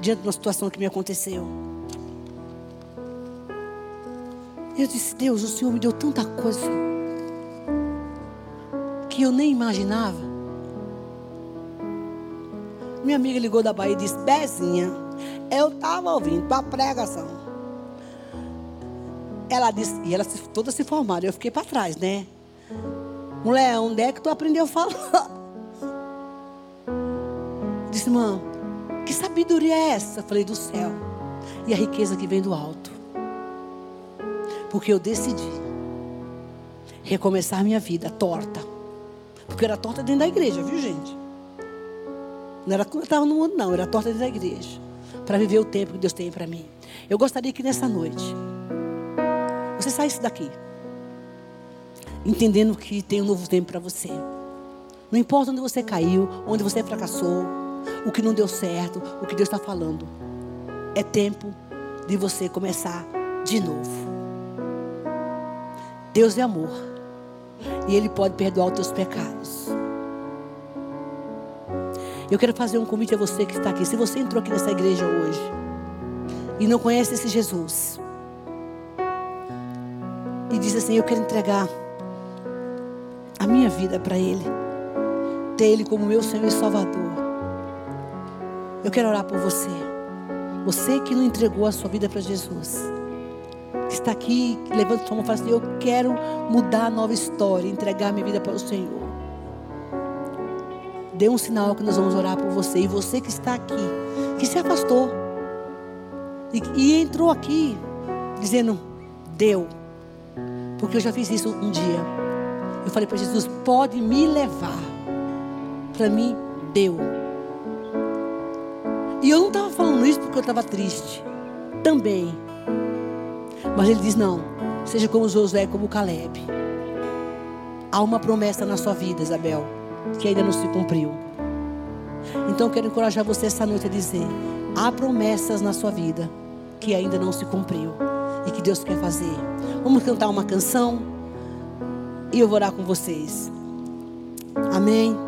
diante de uma situação que me aconteceu. Eu disse, Deus, o Senhor me deu tanta coisa que eu nem imaginava. Minha amiga ligou da Bahia e disse, Bezinha, eu estava ouvindo tua pregação. Ela disse, e elas todas se formaram. Eu fiquei para trás, né? Mulher, onde é que tu aprendeu a falar? [laughs] Disse, irmã, que sabedoria é essa? falei, do céu. E a riqueza que vem do alto. Porque eu decidi recomeçar minha vida torta. Porque era torta dentro da igreja, viu, gente? Não era quando eu estava no mundo, não. Era torta dentro da igreja. Para viver o tempo que Deus tem para mim. Eu gostaria que nessa noite você saísse daqui. Entendendo que tem um novo tempo para você. Não importa onde você caiu, onde você fracassou, o que não deu certo, o que Deus está falando. É tempo de você começar de novo. Deus é amor. E Ele pode perdoar os teus pecados. Eu quero fazer um convite a você que está aqui. Se você entrou aqui nessa igreja hoje e não conhece esse Jesus, disse assim: Eu quero entregar a minha vida para Ele, ter Ele como meu Senhor e Salvador. Eu quero orar por você. Você que não entregou a sua vida para Jesus. Que está aqui, levanta sua mão e fala assim: Eu quero mudar a nova história, entregar minha vida para o Senhor. Dê um sinal que nós vamos orar por você. E você que está aqui, que se afastou e, e entrou aqui dizendo: Deu. Porque eu já fiz isso um dia. Eu falei para Jesus: Pode me levar. Para mim, deu. E eu não estava falando isso porque eu estava triste. Também. Mas ele diz: Não. Seja como Josué, como Caleb. Há uma promessa na sua vida, Isabel, que ainda não se cumpriu. Então eu quero encorajar você essa noite a dizer: há promessas na sua vida que ainda não se cumpriu e que Deus quer fazer. Vamos cantar uma canção e eu vou orar com vocês. Amém.